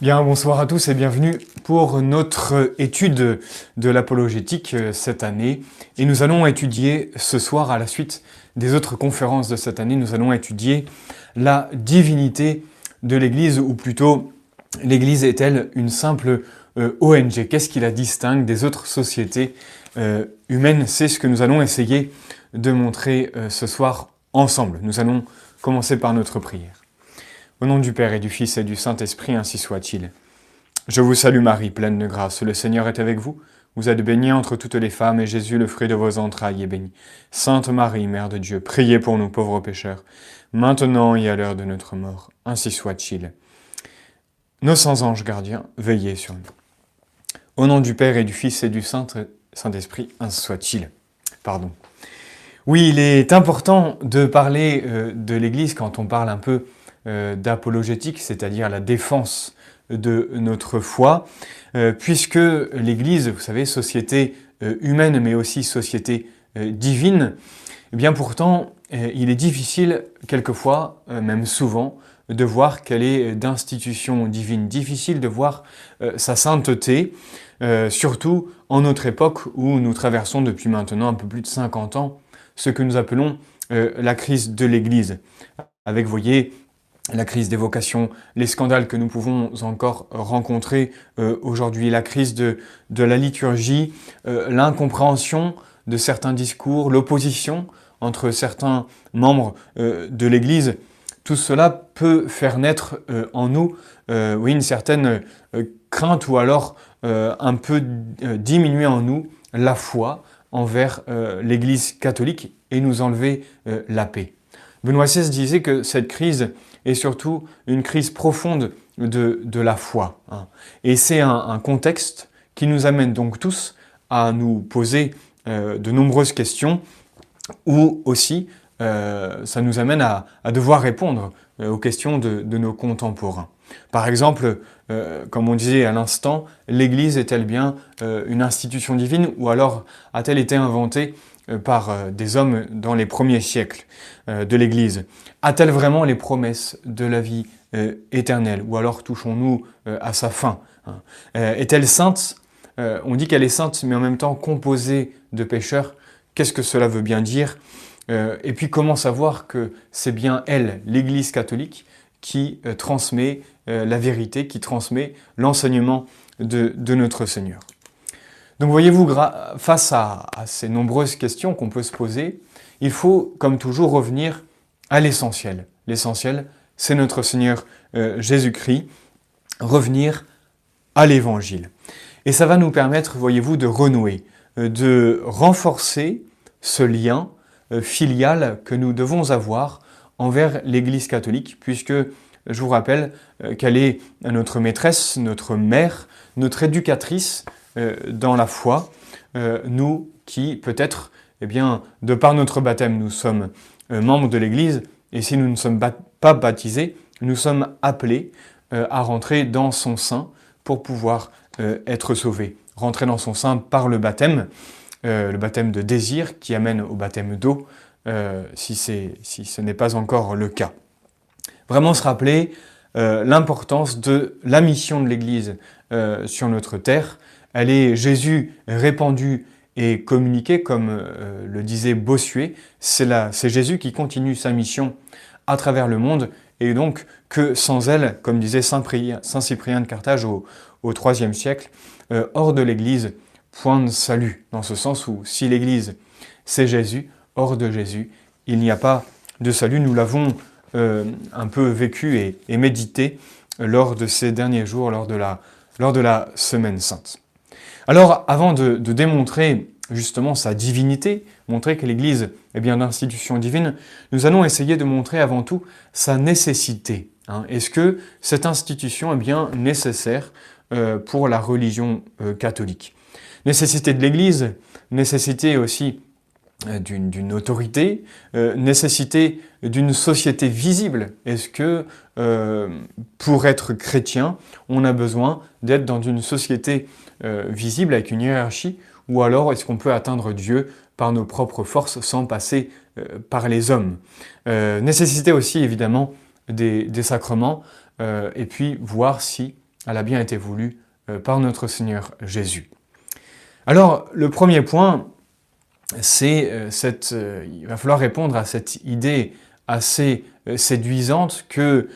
Bien, bonsoir à tous et bienvenue pour notre étude de l'apologétique euh, cette année. Et nous allons étudier ce soir, à la suite des autres conférences de cette année, nous allons étudier la divinité de l'Église, ou plutôt l'Église est-elle une simple euh, ONG Qu'est-ce qui la distingue des autres sociétés euh, humaines? C'est ce que nous allons essayer de montrer ce soir ensemble. Nous allons commencer par notre prière. Au nom du Père et du Fils et du Saint-Esprit, ainsi soit-il. Je vous salue Marie, pleine de grâce, le Seigneur est avec vous. Vous êtes bénie entre toutes les femmes, et Jésus, le fruit de vos entrailles, est béni. Sainte Marie, Mère de Dieu, priez pour nous pauvres pécheurs, maintenant et à l'heure de notre mort. Ainsi soit-il. Nos saints anges gardiens, veillez sur nous. Au nom du Père et du Fils et du Saint-Esprit, ainsi soit-il. Pardon. Oui, il est important de parler euh, de l'Église quand on parle un peu d'apologétique, c'est-à-dire la défense de notre foi, euh, puisque l'Église, vous savez, société euh, humaine mais aussi société divine, eh bien pourtant, il est difficile quelquefois, même souvent, de voir qu'elle est d'institution divine, difficile de voir sa sainteté, surtout en notre époque où nous traversons depuis maintenant un peu plus de 50 ans ce que nous appelons la crise de l'Église. Avec, voyez, la crise des vocations, les scandales que nous pouvons encore rencontrer euh, aujourd'hui, la crise de, la liturgie, euh, l'incompréhension de certains discours, l'opposition entre certains membres euh, de l'Église, tout cela peut faire naître en nous oui, une certaine crainte ou alors un peu diminuer en nous la foi envers l'Église catholique et nous enlever la paix. Benoît XVI disait que cette crise et surtout une crise profonde de, la foi. Hein. Et c'est un, contexte qui nous amène donc tous à nous poser euh, de nombreuses questions ou aussi euh, ça nous amène à, devoir répondre euh, aux questions de, nos contemporains. Par exemple, comme on disait à l'instant, l'Église est-elle bien une institution divine ou alors a-t-elle été inventée par euh, des hommes dans les premiers siècles euh, de l'Église. A-t-elle vraiment les promesses de la vie éternelle? Ou alors touchons-nous à sa fin hein? Est-elle sainte? On dit qu'elle est sainte, mais en même temps composée de pécheurs. Qu'est-ce que cela veut bien dire? Et puis comment savoir que c'est bien elle, l'Église catholique, qui transmet la vérité, qui transmet l'enseignement de notre Seigneur? Donc voyez-vous, face à, ces nombreuses questions qu'on peut se poser, il faut, comme toujours, revenir à l'essentiel. L'essentiel, c'est notre Seigneur euh, Jésus-Christ, revenir à l'Évangile. Et ça va nous permettre, voyez-vous, de renouer, euh, de renforcer ce lien euh, filial que nous devons avoir envers l'Église catholique, puisque je vous rappelle qu'elle est notre maîtresse, notre mère, notre éducatrice, dans la foi, euh, nous qui peut-être, eh bien, de par notre baptême, nous sommes euh, membres de l'Église, et si nous ne sommes pas baptisés, nous sommes appelés à rentrer dans son sein pour pouvoir être sauvés. Rentrer dans son sein par le baptême, le baptême de désir qui amène au baptême d'eau, si, si, ce n'est pas encore le cas. Vraiment se rappeler l'importance de la mission de l'Église sur notre terre, elle est Jésus répandu et communiqué, comme euh, le disait Bossuet. C'est Jésus qui continue sa mission à travers le monde, et donc que sans elle, comme disait Saint, Cyprien de Carthage au, IIIe siècle, euh, hors de l'Église, point de salut, dans ce sens où si l'Église c'est Jésus, hors de Jésus, il n'y a pas de salut. Nous l'avons euh, un peu vécu et, médité lors de ces derniers jours, lors de la Semaine Sainte. Alors, avant de, démontrer justement sa divinité, montrer que l'Église est bien d'institution divine, nous allons essayer de montrer avant tout sa nécessité. Hein. Est-ce que cette institution est bien nécessaire euh, pour la religion euh, catholique? Nécessité de l'Église, nécessité aussi d'une autorité, nécessité d'une société visible. Est-ce que pour être chrétien, on a besoin d'être dans une société euh, visible avec une hiérarchie, ou alors est-ce qu'on peut atteindre Dieu par nos propres forces sans passer euh, par les hommes? Euh, Nécessité aussi évidemment des, sacrements, et puis voir si elle a bien été voulue par notre Seigneur Jésus. Alors, le premier point, c'est cette. il va falloir répondre à cette idée assez séduisante que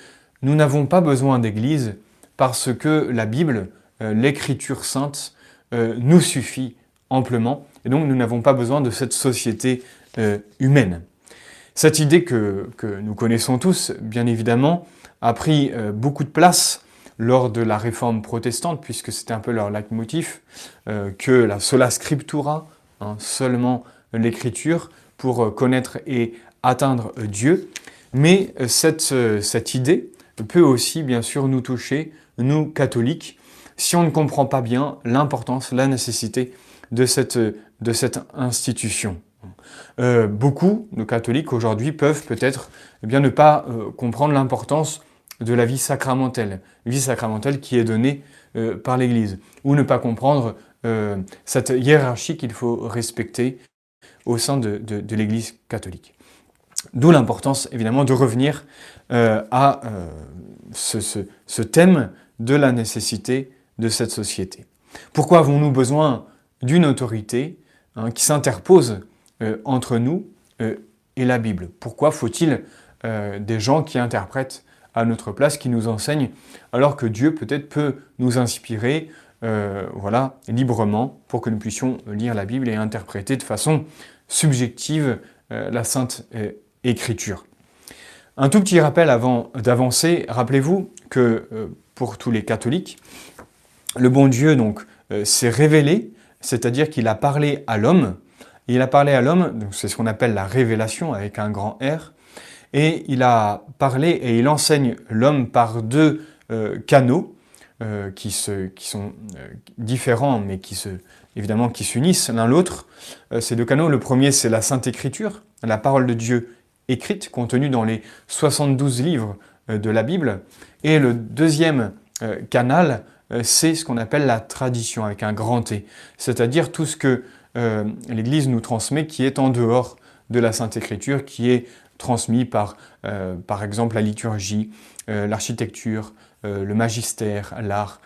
nous n'avons pas besoin d'Église parce que la Bible, l'Écriture sainte, nous suffit amplement et donc nous n'avons pas besoin de cette société euh, humaine. Cette idée que, nous connaissons tous, bien évidemment, a pris euh, beaucoup de place lors de la réforme protestante, puisque c'était un peu leur leitmotiv, euh, que la sola scriptura, hein, seulement l'écriture, pour connaître et atteindre Dieu. Mais cette, cette idée peut aussi, bien sûr, nous toucher, nous catholiques, si on ne comprend pas bien l'importance, la nécessité de cette, institution. Euh, beaucoup de catholiques aujourd'hui peuvent peut-être eh bien ne pas euh, comprendre l'importance de la vie sacramentelle, vie sacramentelle qui est donnée euh, par l'Église, ou ne pas comprendre cette hiérarchie qu'il faut respecter au sein de, l'Église catholique. D'où l'importance évidemment de revenir à ce, thème de la nécessité de cette société. Pourquoi avons-nous besoin d'une autorité hein, qui s'interpose euh, entre nous euh, et la Bible? Pourquoi faut-il euh, des gens qui interprètent à notre place, qui nous enseignent, alors que Dieu peut-être peut nous inspirer voilà, librement pour que nous puissions lire la Bible et interpréter de façon subjective la Sainte Écriture. Un tout petit rappel avant d'avancer, rappelez-vous que pour tous les catholiques, le bon Dieu donc s'est révélé c'est-à-dire qu'il a parlé à l'homme, il a parlé à l'homme, c'est ce qu'on appelle la révélation avec un grand R, et il a parlé et il enseigne l'homme par deux euh, canaux euh, qui, qui, sont euh, différents mais qui se, évidemment qui s'unissent l'un l'autre. ces deux canaux, le premier c'est la Sainte Écriture, la parole de Dieu écrite, contenue dans les 72 livres de la Bible, et le deuxième canal, euh, c'est ce qu'on appelle la tradition avec un grand T, c'est-à-dire tout ce que euh, l'Église nous transmet qui est en dehors de la Sainte Écriture, qui est transmis par, euh, par exemple, la liturgie, l'architecture, le magistère, l'art,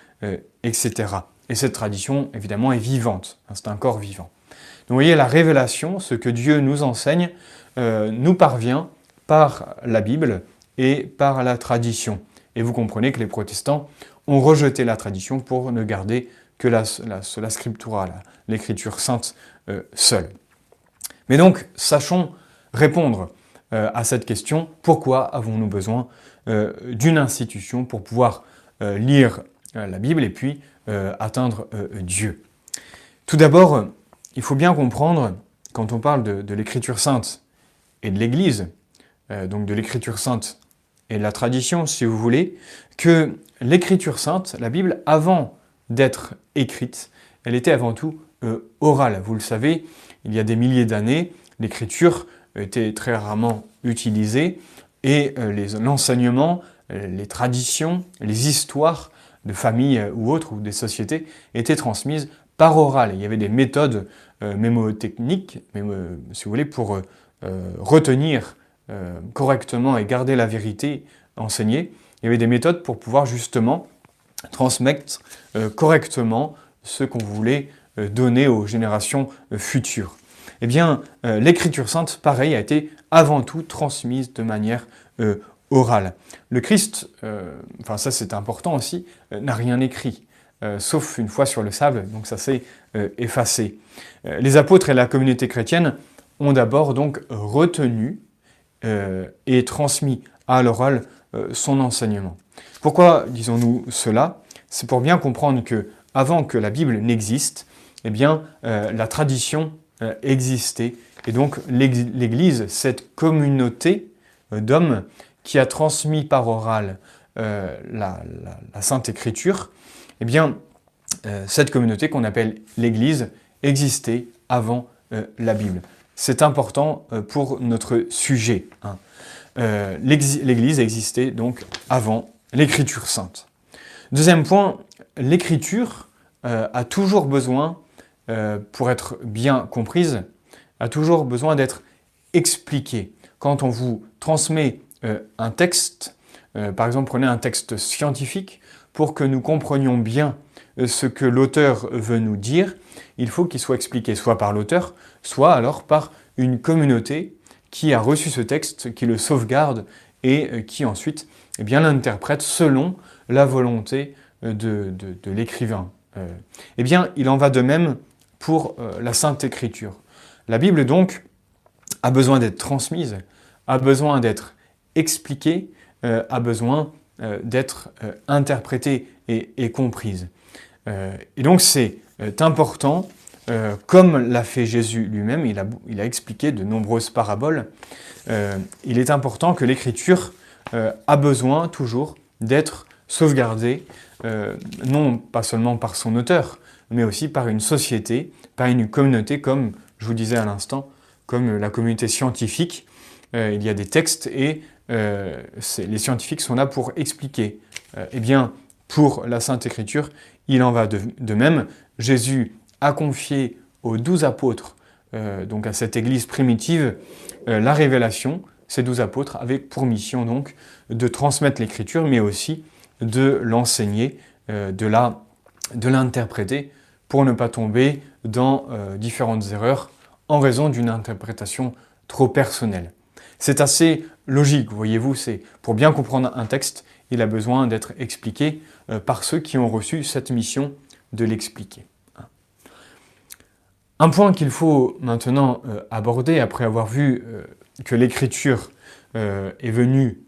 etc. Et cette tradition, évidemment, est vivante, hein, c'est un corps vivant. Donc vous voyez, la révélation, ce que Dieu nous enseigne, nous parvient par la Bible et par la tradition. Et vous comprenez que les protestants ont rejeté la tradition pour ne garder que la, scriptura, l'écriture sainte euh, seule. Mais donc, sachons répondre euh, à cette question, pourquoi avons-nous besoin euh, d'une institution pour pouvoir lire la Bible et puis atteindre Dieu Tout d'abord, il faut bien comprendre, quand on parle de, l'écriture sainte et de l'Église, donc de l'écriture sainte et de la tradition, si vous voulez, que l'écriture sainte, la Bible, avant d'être écrite, elle était avant tout euh, orale. Vous le savez, il y a des milliers d'années, l'écriture était très rarement utilisée et euh, l'enseignement, euh, les traditions, les histoires de familles ou autres, ou des sociétés, étaient transmises par oral. Il y avait des méthodes mémotechniques, si vous voulez, pour retenir correctement et garder la vérité enseignée il y avait des méthodes pour pouvoir justement transmettre euh, correctement ce qu'on voulait euh, donner aux générations euh, futures. Eh bien, l'écriture sainte, pareil, a été avant tout transmise de manière orale. Le Christ, enfin ça c'est important aussi, n'a rien écrit, sauf une fois sur le sable, donc ça s'est effacé. les apôtres et la communauté chrétienne ont d'abord donc retenu et transmis à l'oral euh, son enseignement. Pourquoi disons-nous cela? C'est pour bien comprendre que avant que la Bible n'existe, eh bien, euh, la tradition euh, existait. Et donc, l'Église, cette communauté d'hommes qui a transmis par oral la, Sainte Écriture, eh bien, cette communauté qu'on appelle l'Église existait avant la Bible. C'est important pour notre sujet. Hein. Euh, l'Église existait donc avant l'Écriture sainte. Deuxième point, l'Écriture euh, a toujours besoin, euh, pour être bien comprise, a toujours besoin d'être expliquée. Quand on vous transmet un texte, par exemple prenez un texte scientifique, pour que nous comprenions bien ce que l'auteur veut nous dire, il faut qu'il soit expliqué soit par l'auteur, soit alors par une communauté qui a reçu ce texte, qui le sauvegarde et qui ensuite eh l'interprète selon la volonté de, l'écrivain. eh bien, il en va de même pour la Sainte Écriture. La Bible, donc, a besoin d'être transmise, a besoin d'être expliquée, a besoin d'être interprétée et comprise. Euh, et donc c'est euh, important, euh, comme l'a fait Jésus lui-même, il a, expliqué de nombreuses paraboles, il est important que l'écriture a besoin toujours d'être sauvegardée, non pas seulement par son auteur, mais aussi par une société, par une communauté, comme je vous disais à l'instant, comme la communauté scientifique. il y a des textes et les scientifiques sont là pour expliquer. eh bien, pour la Sainte Écriture, il en va de, même. Jésus a confié aux douze apôtres, euh, donc à cette église primitive, euh, la révélation. Ces douze apôtres avaient pour mission donc de transmettre l'écriture, mais aussi de l'enseigner, euh, de l'interpréter, pour ne pas tomber dans différentes erreurs en raison d'une interprétation trop personnelle. C'est assez logique, voyez-vous, c'est pour bien comprendre un texte, il a besoin d'être expliqué euh, par ceux qui ont reçu cette mission de l'expliquer. Un point qu'il faut maintenant euh, aborder après avoir vu euh, que l'écriture est venue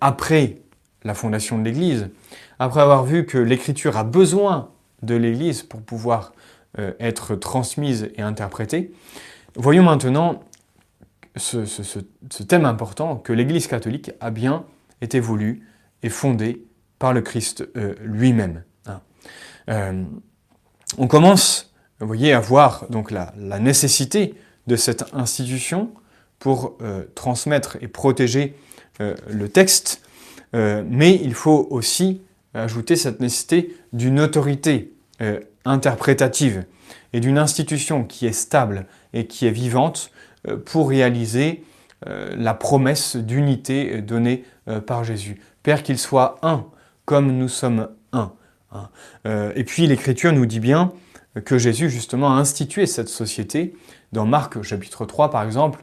après la fondation de l'Église, après avoir vu que l'écriture a besoin de l'Église pour pouvoir être transmise et interprétée, voyons maintenant ce, thème important que l'Église catholique a bien été voulu et fondée par le Christ euh, lui-même. Hein. Euh, on commence, à voir donc la, nécessité de cette institution pour euh, transmettre et protéger le texte, mais il faut aussi ajouter cette nécessité d'une autorité interprétative et d'une institution qui est stable et qui est vivante pour réaliser la promesse d'unité donnée par Jésus. Père qu'il soit un, comme nous sommes un. Hein. Euh, et puis l'Écriture nous dit bien que Jésus justement a institué cette société. Dans Marc chapitre 3 par exemple,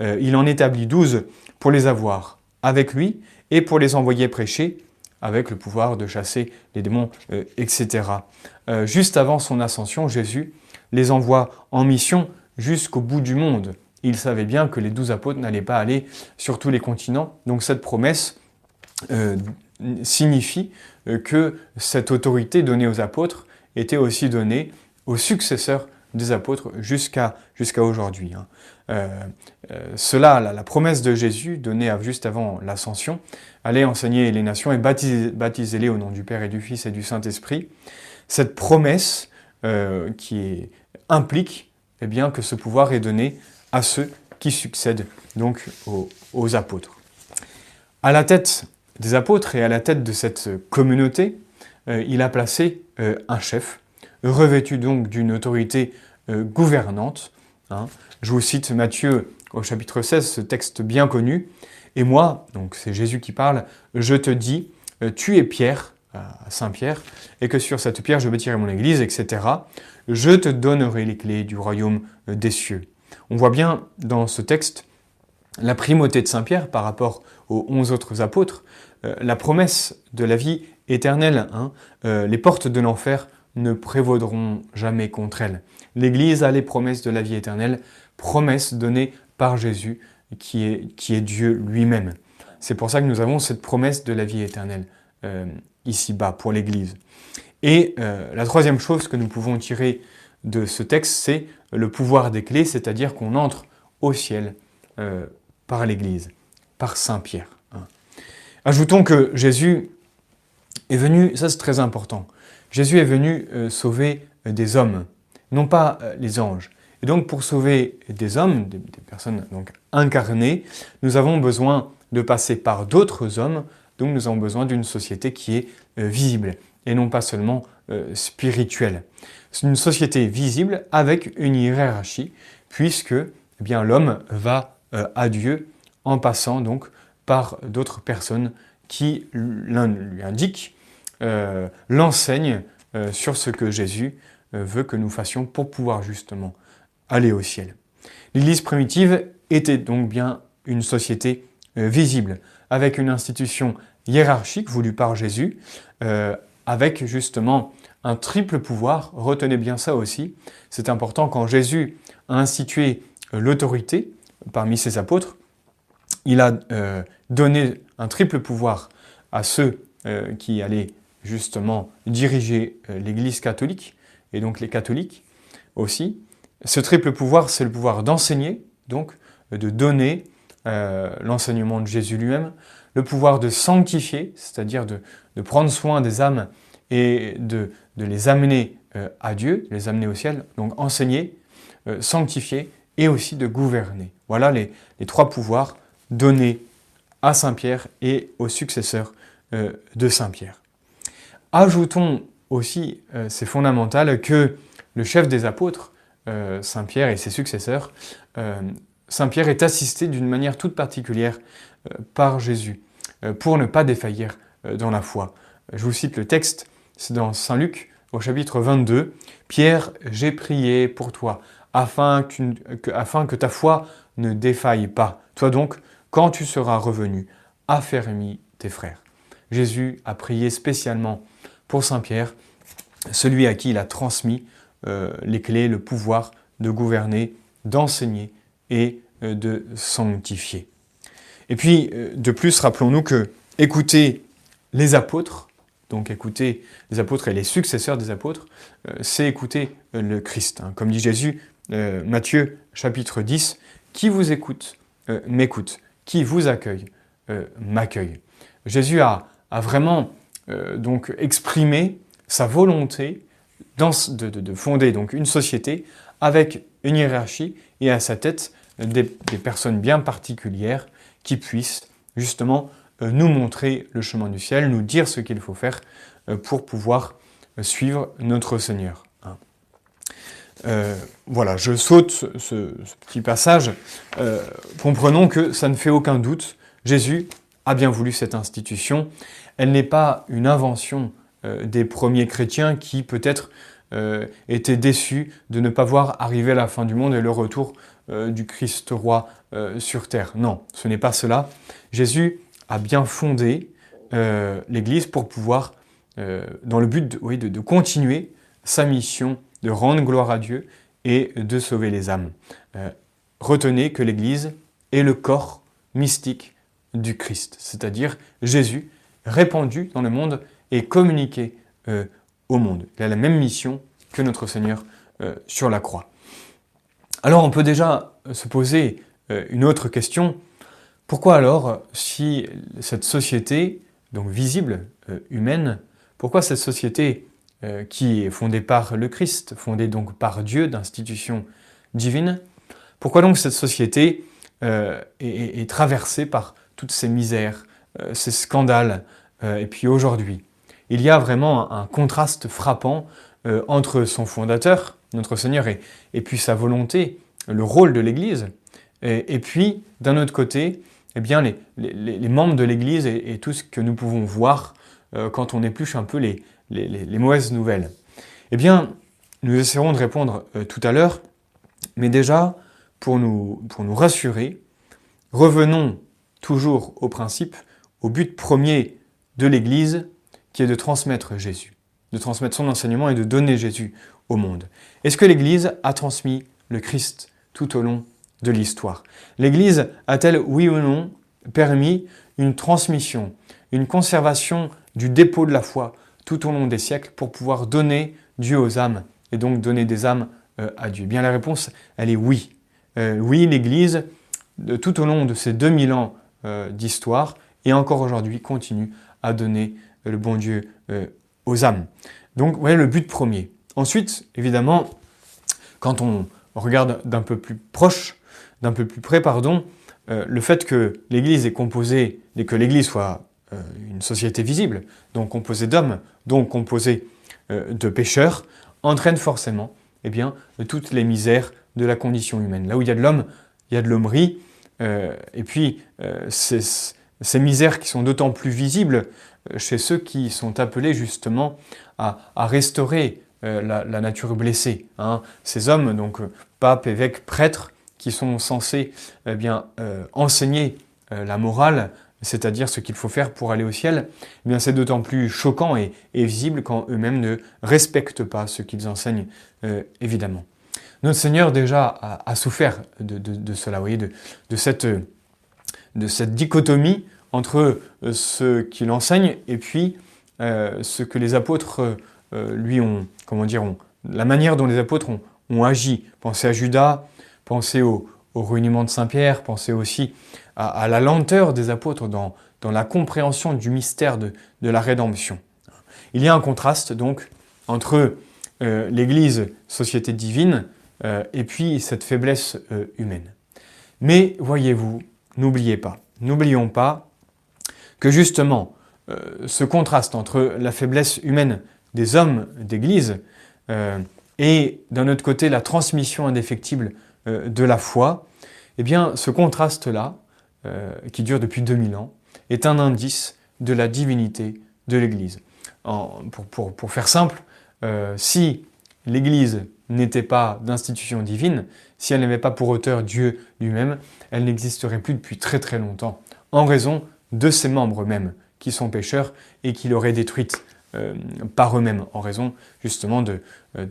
euh, il en établit douze pour les avoir avec lui et pour les envoyer prêcher avec le pouvoir de chasser les démons, euh, etc. juste avant son ascension, Jésus les envoie en mission jusqu'au bout du monde. Il savait bien que les douze apôtres n'allaient pas aller sur tous les continents, donc cette promesse signifie euh, que cette autorité donnée aux apôtres était aussi donnée aux successeurs des apôtres jusqu'à aujourd'hui. Hein. Euh, euh, cela, la, promesse de Jésus donnée juste avant l'ascension, allait enseigner les nations et baptiser-les au nom du Père et du Fils et du Saint-Esprit. Cette promesse qui implique eh bien, que ce pouvoir est donné à ceux qui succèdent donc aux, aux apôtres. À la tête des apôtres et à la tête de cette communauté, euh, il a placé euh, un chef, revêtu donc d'une autorité euh, gouvernante. Hein. Je vous cite Matthieu au chapitre 16, ce texte bien connu. Et moi, donc c'est Jésus qui parle, je te dis, tu es Pierre, à Saint-Pierre, et que sur cette pierre je bâtirai mon église, etc. Je te donnerai les clés du royaume des cieux. On voit bien dans ce texte la primauté de Saint-Pierre par rapport aux onze autres apôtres, euh, la promesse de la vie éternelle, hein, euh, les portes de l'enfer ne prévaudront jamais contre elle. L'Église a les promesses de la vie éternelle, promesses données par Jésus, qui est, qui est Dieu lui-même. C'est pour ça que nous avons cette promesse de la vie éternelle euh, ici-bas pour l'Église. Et la troisième chose que nous pouvons tirer de ce texte, c'est le pouvoir des clés, c'est-à-dire qu'on entre au ciel par l'Église, par Saint Pierre. Hein. Ajoutons que Jésus est venu, ça c'est très important, Jésus est venu euh, sauver euh, des hommes, non pas euh, les anges. Et donc pour sauver des hommes, des, personnes donc incarnées, nous avons besoin de passer par d'autres hommes, donc nous avons besoin d'une société qui est visible et non pas seulement spirituelle. C'est une société visible avec une hiérarchie, puisque eh bien l'homme va à Dieu en passant donc par d'autres personnes qui lui indiquent l'enseigne sur ce que Jésus veut que nous fassions pour pouvoir justement aller au ciel. L'Église primitive était donc bien une société visible, avec une institution hiérarchique voulue par Jésus, avec justement un triple pouvoir. Retenez bien ça aussi. C'est important quand Jésus a institué euh, l'autorité parmi ses apôtres. Il a euh, donné un triple pouvoir à ceux euh, qui allaient justement diriger l'Église catholique et donc les catholiques aussi. Ce triple pouvoir, c'est le pouvoir d'enseigner, donc de donner l'enseignement de Jésus lui-même, le pouvoir de sanctifier, c'est-à-dire de, prendre soin des âmes et de, les amener euh, à Dieu, les amener au ciel, donc enseigner, euh, sanctifier et aussi de gouverner. Voilà les, trois pouvoirs donnés à Saint Pierre et aux successeurs euh, de Saint Pierre. Ajoutons aussi, c'est fondamental, que le chef des apôtres, Saint Pierre et ses successeurs, Saint Pierre est assisté d'une manière toute particulière par Jésus pour ne pas défaillir dans la foi. Je vous cite le texte c'est dans Saint Luc au chapitre 22. Pierre, j'ai prié pour toi, afin que, afin que ta foi ne défaille pas. Toi donc, quand tu seras revenu, affermis tes frères. Jésus a prié spécialement Saint Pierre, celui à qui il a transmis euh, les clés, le pouvoir de gouverner, d'enseigner et euh, de sanctifier. Et puis, euh, de plus, rappelons-nous que écouter les apôtres, donc écouter les apôtres et les successeurs des apôtres, c'est écouter le Christ. Hein. Comme dit Jésus, Matthieu chapitre 10, qui vous écoute m'écoute, qui vous accueille m'accueille. Jésus a, vraiment donc exprimé sa volonté de, fonder donc une société avec une hiérarchie et à sa tête des, personnes bien particulières qui puissent justement euh, nous montrer le chemin du ciel, nous dire ce qu'il faut faire euh, pour pouvoir euh, suivre notre Seigneur. Hein. voilà, je saute ce, petit passage. comprenons que ça ne fait aucun doute. Jésus a bien voulu cette institution. Elle n'est pas une invention des premiers chrétiens qui peut-être étaient déçus de ne pas voir arriver la fin du monde et le retour du Christ roi sur terre. Non, ce n'est pas cela. Jésus a bien fondé euh, l'Église pour pouvoir, euh, dans le but de, de, continuer sa mission de rendre gloire à Dieu et de sauver les âmes. Euh, retenez que l'Église est le corps mystique du Christ, c'est-à-dire Jésus répandu dans le monde et communiqué au monde. Il a la même mission que notre Seigneur sur la croix. Alors on peut déjà se poser une autre question, pourquoi alors, si cette société, donc visible, euh, humaine, pourquoi cette société euh, qui est fondée par le Christ, fondée donc par Dieu, d'institution divine, pourquoi donc cette société euh, est, traversée par toutes ces misères, ces scandales, et puis aujourd'hui Il y a vraiment un, contraste frappant entre son fondateur, notre Seigneur, et, puis sa volonté, le rôle de l'Église, et, puis d'un autre côté, eh bien, les, membres de l'Église et, tout ce que nous pouvons voir euh, quand on épluche un peu les, mauvaises nouvelles. Eh bien, nous essaierons de répondre euh, tout à l'heure, mais déjà, pour nous, pour nous rassurer, revenons toujours au principe, au but premier de l'Église, qui est de transmettre Jésus, de transmettre son enseignement et de donner Jésus au monde. Est-ce que l'Église a transmis le Christ tout au long de l'histoire? L'Église a-t-elle, oui ou non, permis une transmission, une conservation du dépôt de la foi tout au long des siècles pour pouvoir donner Dieu aux âmes et donc donner des âmes euh, à Dieu? Bien la réponse, elle est oui. Euh, oui, l'Église, tout au long de ces 2000 ans euh, d'histoire, et encore aujourd'hui, continue à donner le bon Dieu aux âmes. Donc, voilà le but premier. Ensuite, évidemment, quand on regarde d'un peu plus proche, d'un peu plus près, pardon, euh, le fait que l'Église est composée, et que l'Église soit euh, une société visible, donc composée d'hommes, donc composée euh, de pécheurs, entraîne forcément eh bien, toutes les misères de la condition humaine. Là où il y a de l'homme, il y a de l'hommerie, et puis ces misères qui sont d'autant plus visibles chez ceux qui sont appelés justement à, restaurer la, nature blessée. Hein. Ces hommes, donc papes, évêques, prêtres, qui sont censés eh bien, enseigner la morale, c'est-à-dire ce qu'il faut faire pour aller au ciel, eh bien c'est d'autant plus choquant et, visible quand eux-mêmes ne respectent pas ce qu'ils enseignent, euh, évidemment. Notre Seigneur déjà a, souffert de, cela, voyez, de, cette, dichotomie entre euh, ce qu'il enseigne et puis euh, ce que les apôtres lui ont, comment dire, la manière dont les apôtres ont, agi. Pensez à Judas, pensez au, au réuniment de Saint-Pierre, pensez aussi à, la lenteur des apôtres dans, la compréhension du mystère de, la rédemption. Il y a un contraste donc entre euh, l'Église, société divine, euh, et puis cette faiblesse euh, humaine. Mais voyez-vous, n'oubliez pas, n'oublions pas que justement ce contraste entre la faiblesse humaine des hommes d'Église et d'un autre côté la transmission indéfectible de la foi, eh bien ce contraste-là, euh, qui dure depuis 2000 ans, est un indice de la divinité de l'Église. Pour, faire simple, euh, si l'Église n'était pas d'institution divine, si elle n'avait pas pour auteur Dieu lui-même, elle n'existerait plus depuis très très longtemps, en raison de ses membres mêmes, qui sont pécheurs et qui l'auraient détruite euh, par eux-mêmes, en raison justement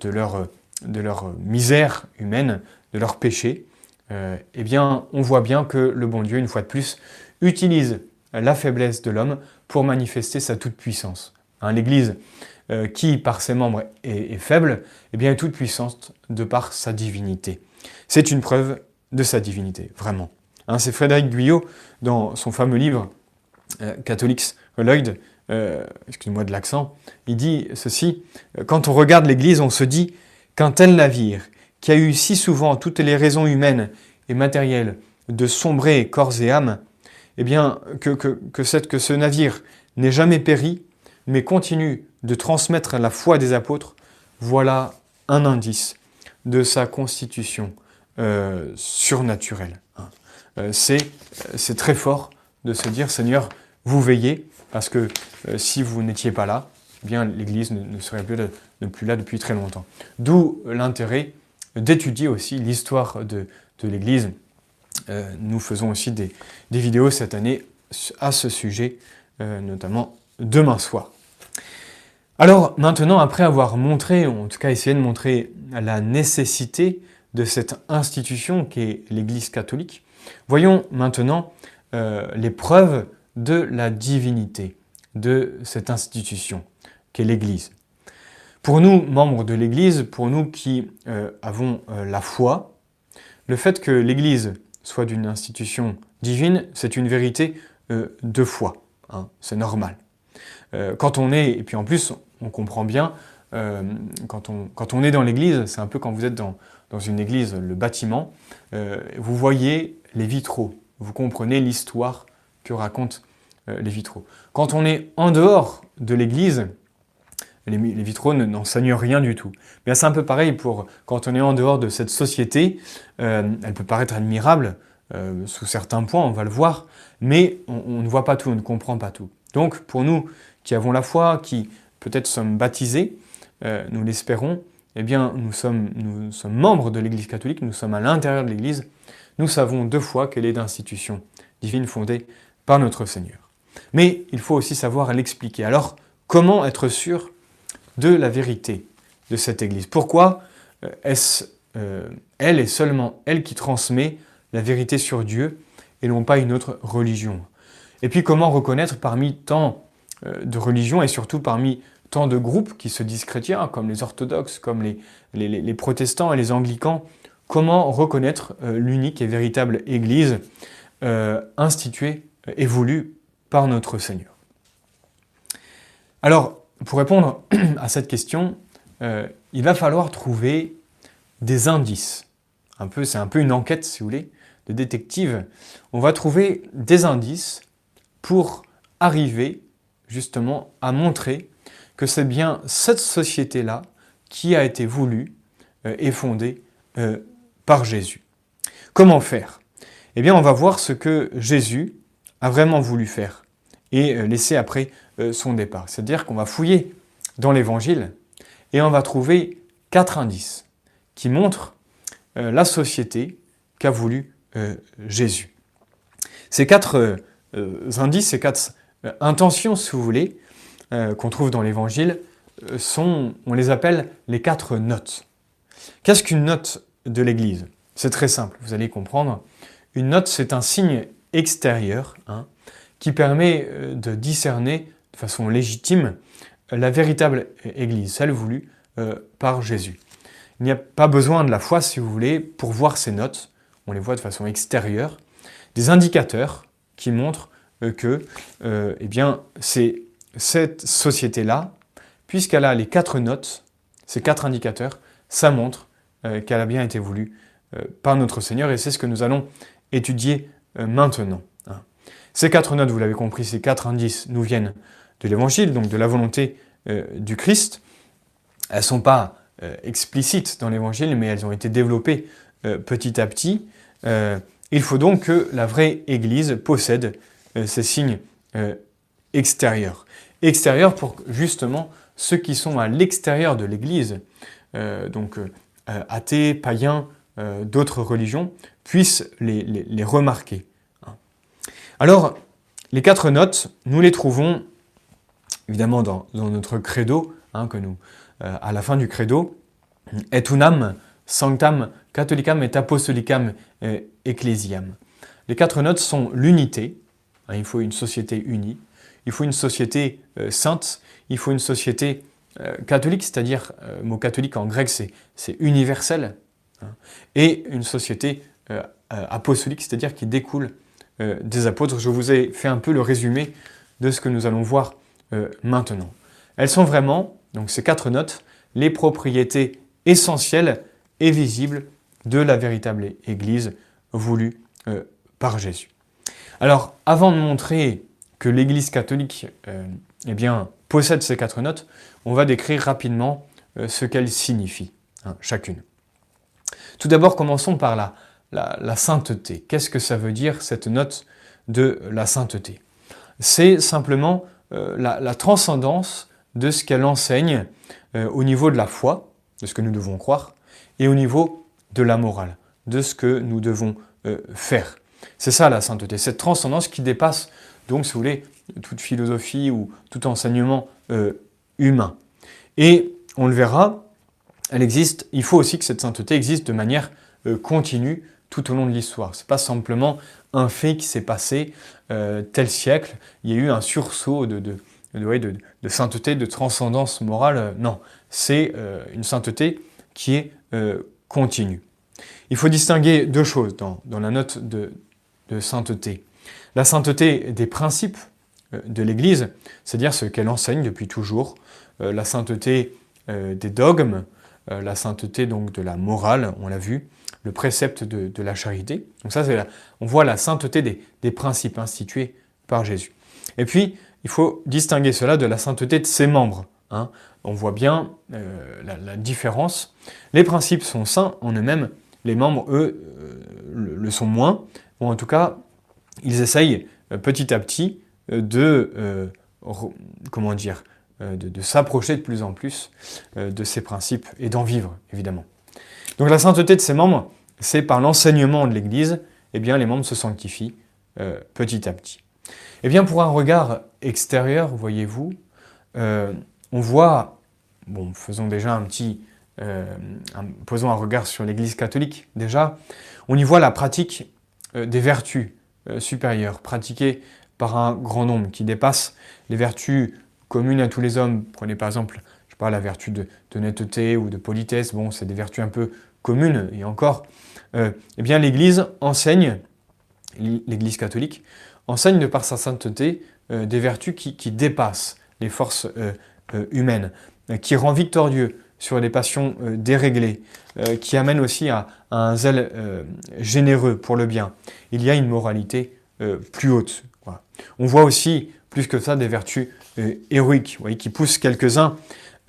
leur, de leur misère humaine, de leur péché. Euh, eh bien, on voit bien que le bon Dieu, une fois de plus, utilise la faiblesse de l'homme pour manifester sa toute-puissance. Hein, L'Église, euh, qui par ses membres est, faible, eh bien, est toute puissante de par sa divinité. C'est une preuve de sa divinité, vraiment. Hein, c'est Frédéric Guyot, dans son fameux livre euh, Catholics Lloyd, excusez-moi de l'accent, il dit ceci, quand on regarde l'Église, on se dit qu'un tel navire, qui a eu si souvent toutes les raisons humaines et matérielles de sombrer corps et âme, eh bien, que, que, cette, que ce navire n'ait jamais péri, mais continue de transmettre la foi des apôtres, voilà un indice de sa constitution euh, surnaturelle. Hein. Euh, c'est très fort de se dire, Seigneur, vous veillez, parce que euh, si vous n'étiez pas là, eh bien l'Église ne, serait plus plus là depuis très longtemps. D'où l'intérêt d'étudier aussi l'histoire de, l'Église. Euh, nous faisons aussi des, vidéos cette année à ce sujet, euh, notamment demain soir. Alors maintenant, après avoir montré, en tout cas essayé de montrer la nécessité de cette institution qui est l'Église catholique, voyons maintenant euh, les preuves de la divinité de cette institution qu'est l'Église. Pour nous, membres de l'Église, pour nous qui euh, avons euh, la foi, le fait que l'Église soit d'une institution divine, c'est une vérité de foi. Hein, c'est normal. Quand on est, et puis en plus, on comprend bien, quand on, quand, on, est dans l'Église, c'est un peu quand vous êtes dans, dans une église, le bâtiment, vous voyez les vitraux, vous comprenez l'histoire que racontent les vitraux. Quand on est en dehors de l'Église, les, vitraux n'enseignent rien du tout. Mais c'est un peu pareil pour quand on est en dehors de cette société, euh, elle peut paraître admirable euh, sous certains points, on va le voir, mais on, ne voit pas tout, on ne comprend pas tout. Donc pour nous qui avons la foi, qui peut-être sommes baptisés, euh, nous l'espérons, eh bien nous sommes, membres de l'Église catholique, nous sommes à l'intérieur de l'Église, nous savons deux fois qu'elle est d'institution divine fondée par notre Seigneur. Mais il faut aussi savoir l'expliquer. Alors, comment être sûr de la vérité de cette Église? Pourquoi euh, est-ce euh, elle et seulement elle qui transmet la vérité sur Dieu et non pas une autre religion? Et puis comment reconnaître parmi tant de religions et surtout parmi tant de groupes qui se disent chrétiens, comme les orthodoxes, comme les, protestants et les anglicans, comment reconnaître l'unique et véritable Église instituée et voulue par notre Seigneur? Alors, pour répondre à cette question, euh, il va falloir trouver des indices. C'est un peu une enquête, si vous voulez, de détective. On va trouver des indices pour arriver justement à montrer que c'est bien cette société-là qui a été voulue euh, et fondée euh, par Jésus. Comment faire? Eh bien, on va voir ce que Jésus a vraiment voulu faire et laisser après son départ. C'est-à-dire qu'on va fouiller dans l'Évangile et on va trouver quatre indices qui montrent la société qu'a voulu Jésus. Ces quatre indices, ces quatre intentions, si vous voulez, qu'on trouve dans l'Évangile, sont, on les appelle les quatre notes. Qu'est-ce qu'une note de l'Église? C'est très simple, vous allez comprendre. Une note, c'est un signe extérieur hein, qui permet euh, de discerner de façon légitime la véritable Église, celle voulue euh, par Jésus. Il n'y a pas besoin de la foi, si vous voulez, pour voir ces notes. On les voit de façon extérieure. Des indicateurs qui montrent euh, que eh bien, c'est cette société-là, puisqu'elle a les quatre notes, ces quatre indicateurs, ça montre euh, qu'elle a bien été voulue euh, par notre Seigneur et c'est ce que nous allons étudier euh, maintenant. Hein. Ces quatre notes, vous l'avez compris, ces quatre indices nous viennent de l'Évangile, donc de la volonté du Christ. Elles ne sont pas explicites dans l'Évangile, mais elles ont été développées petit à petit. il faut donc que la vraie Église possède ces signes extérieurs. Extérieurs pour justement ceux qui sont à l'extérieur de l'Église, euh, donc euh, athées, païens, euh, d'autres religions, puissent les, remarquer. Hein. Alors, les quatre notes, nous les trouvons évidemment dans, notre credo, hein, que nous, à la fin du credo, et unam sanctam catholicam et apostolicam ecclesiam. Les quatre notes sont l'unité, il faut une société unie, il faut une société sainte, il faut une société euh, catholique, c'est-à-dire, euh, mot catholique en grec, c'est universel, hein, et une société euh, apostolique, c'est-à-dire qui découle des apôtres. Je vous ai fait un peu le résumé de ce que nous allons voir maintenant. Elles sont vraiment, donc ces quatre notes, les propriétés essentielles et visibles de la véritable Église voulue par Jésus. Alors, avant de montrer que l'Église catholique eh bien, possède ces quatre notes, on va décrire rapidement euh, ce qu'elles signifient, hein, chacune. Tout d'abord, commençons par la, sainteté. Qu'est-ce que ça veut dire, cette note de la sainteté? C'est simplement euh, la, transcendance de ce qu'elle enseigne euh, au niveau de la foi, de ce que nous devons croire, et au niveau de la morale, de ce que nous devons faire. C'est ça la sainteté, cette transcendance qui dépasse donc, si vous voulez, toute philosophie ou tout enseignement euh, humain. Et on le verra, elle existe, il faut aussi que cette sainteté existe de manière euh, continue tout au long de l'histoire. Ce n'est pas simplement un fait qui s'est passé euh, tel siècle, il y a eu un sursaut de, de, de, sainteté, de transcendance morale. non, c'est une sainteté qui est continue. Il faut distinguer deux choses dans, dans la note de, sainteté. La sainteté des principes euh, de l'Église, c'est-à-dire ce qu'elle enseigne depuis toujours, euh, la sainteté euh, des dogmes, la sainteté donc de la morale, on l'a vu, le précepte de, la charité. Donc ça, on voit la sainteté des, principes institués par Jésus. Et puis, il faut distinguer cela de la sainteté de ses membres. Hein. On voit bien la, différence. Les principes sont saints en eux-mêmes, les membres, eux, le, sont moins, en tout cas, ils essayent petit à petit euh, de, euh, comment dire, euh, de, s'approcher de plus en plus de ces principes et d'en vivre, évidemment. Donc la sainteté de ces membres, c'est par l'enseignement de l'Église, eh bien les membres se sanctifient petit à petit. Eh bien pour un regard extérieur, voyez-vous, on voit, bon, faisons déjà un petit, posons un regard sur l'Église catholique déjà, on y voit la pratique des vertus supérieures, pratiquées par un grand nombre, qui dépasse les vertus communes à tous les hommes. Prenez par exemple, je parle la vertu de, ou de politesse, bon, c'est des vertus un peu communes, et encore, euh, eh bien l'Église enseigne, l'Église catholique, enseigne de par sa sainteté euh, des vertus qui, dépassent les forces euh, humaines, qui rend victorieux sur des passions déréglées, qui amène aussi à, un zèle généreux pour le bien. Il y a une moralité plus haute, on voit aussi, plus que ça, des vertus euh, héroïques, qui poussent quelques-uns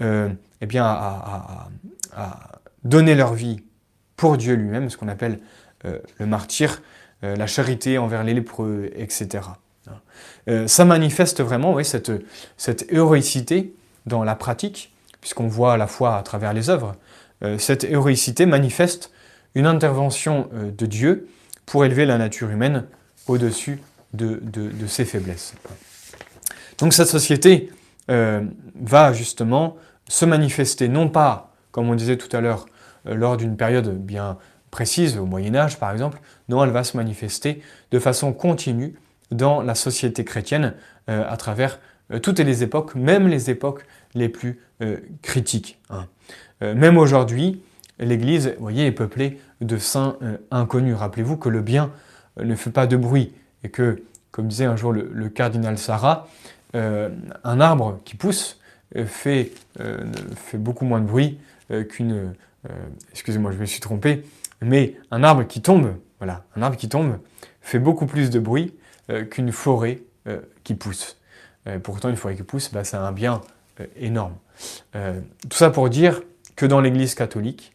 euh, eh bien, à, donner leur vie pour Dieu lui-même, ce qu'on appelle euh, le martyr, la charité envers les lépreux, etc. Euh, ça manifeste vraiment cette, cette héroïcité dans la pratique, puisqu'on voit à la fois à travers les œuvres, euh, cette héroïcité manifeste une intervention euh, de Dieu pour élever la nature humaine au-dessus de, ses faiblesses. Donc cette société va justement se manifester non pas, comme on disait tout à l'heure, lors d'une période bien précise, au Moyen Âge par exemple, non, elle va se manifester de façon continue dans la société chrétienne euh, à travers euh, toutes les époques, même les époques les plus euh, critiques. Hein. même aujourd'hui, l'Église, voyez, est peuplée de saints inconnus. Rappelez-vous que le bien ne fait pas de bruit et que, comme disait un jour le, cardinal Sarah, un arbre qui pousse fait, beaucoup moins de bruit qu'une... Excusez-moi, je me suis trompé, mais un arbre qui tombe, voilà, un arbre qui tombe fait beaucoup plus de bruit euh, qu'une forêt euh, qui pousse. Euh, pourtant, une forêt qui pousse, bah, c'est un bien énorme. Tout ça pour dire que dans l'Église catholique,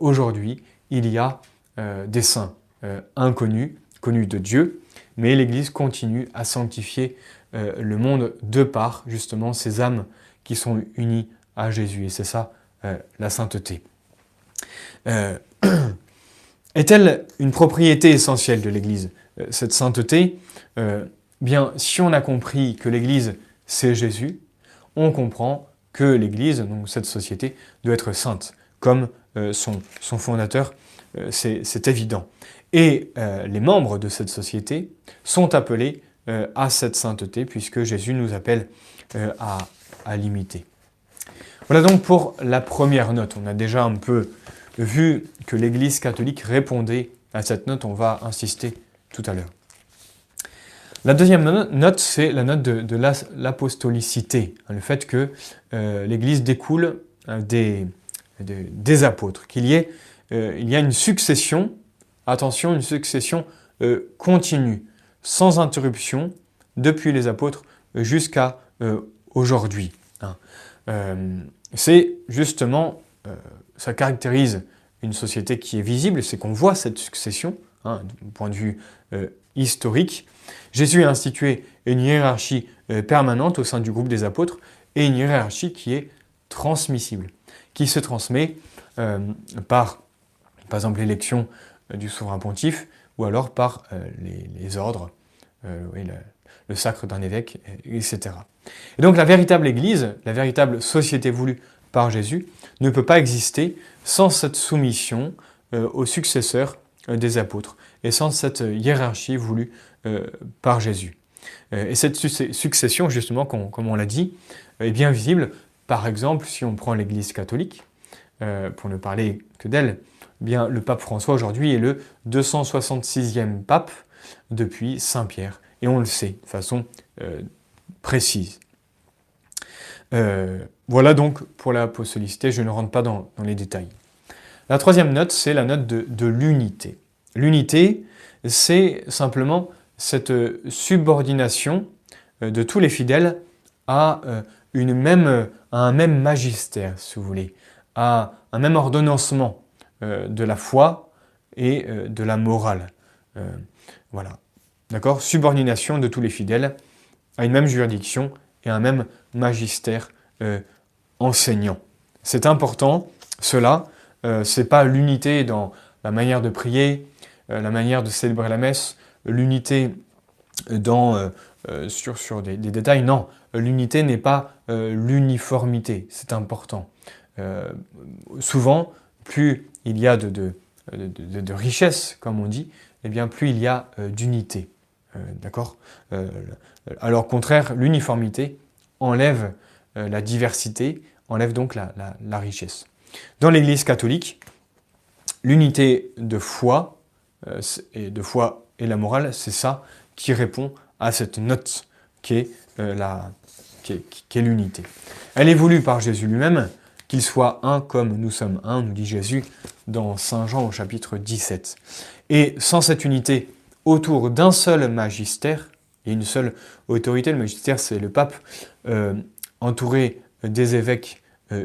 aujourd'hui, il y a des saints inconnus, connus de Dieu, mais l'Église continue à sanctifier le monde de par justement ces âmes qui sont unies à Jésus. Et c'est ça la sainteté. Est-elle une propriété essentielle de l'Église euh, cette sainteté, euh, bien, si on a compris que l'Église, c'est Jésus, on comprend que l'Église, donc cette société, doit être sainte, comme euh, son, fondateur, c'est évident. Et les membres de cette société sont appelés à cette sainteté, puisque Jésus nous appelle à, à l'imiter. Voilà donc pour la première note. On a déjà un peu vu que l'Église catholique répondait à cette note, on va insister tout à l'heure. La deuxième note, c'est la note de, l'apostolicité, hein, le fait que euh, l'Église découle euh, des, apôtres, qu'il y, ait, euh, y a une succession, attention, une succession continue, sans interruption, depuis les apôtres jusqu'à aujourd'hui. Hein. c'est justement, ça caractérise une société qui est visible, c'est qu'on voit cette succession, hein, du point de vue historique. Jésus a institué une hiérarchie euh, permanente au sein du groupe des apôtres et une hiérarchie qui est transmissible, qui se transmet euh, par, par exemple, l'élection du souverain pontife ou alors par les, ordres, le, sacre d'un évêque, etc. Et donc la véritable Église, la véritable société voulue par Jésus, ne peut pas exister sans cette soumission aux successeurs des apôtres et sans cette hiérarchie voulue euh, par Jésus. Euh, et cette succession, justement, comme on l'a dit, est bien visible. Par exemple, si on prend l'Église catholique, euh, pour ne parler que d'elle, eh le pape François aujourd'hui est le 266e pape depuis Saint Pierre, et on le sait de façon précise. voilà donc pour la l'apostolicité, je ne rentre pas dans, les détails. La troisième note, c'est la note de l'unité. L'unité, c'est simplement cette subordination euh, de tous les fidèles à, euh, une même, un même magistère, si vous voulez, à un même ordonnancement euh, de la foi et de la morale. Voilà. D'accord? Subordination de tous les fidèles à une même juridiction et un même magistère enseignant. C'est important, cela, c'est pas l'unité dans la manière de prier, euh, la manière de célébrer la messe, l'unité dans, euh, euh, sur, des, détails. Non, l'unité n'est pas l'uniformité, c'est important. souvent, plus il y a de, de, richesse, comme on dit, eh bien plus il y a d'unité. D'accord? Alors, au contraire, l'uniformité enlève la diversité, enlève donc la, la richesse. Dans l'Église catholique, l'unité de foi euh, et de foi et la morale, c'est ça qui répond à cette note qui est euh, l'unité. Elle est voulue par Jésus lui-même, qu'il soit un comme nous sommes un, nous dit Jésus dans Saint Jean au chapitre 17. Et sans cette unité autour d'un seul magistère, et une seule autorité, le magistère c'est le pape, euh, entouré des évêques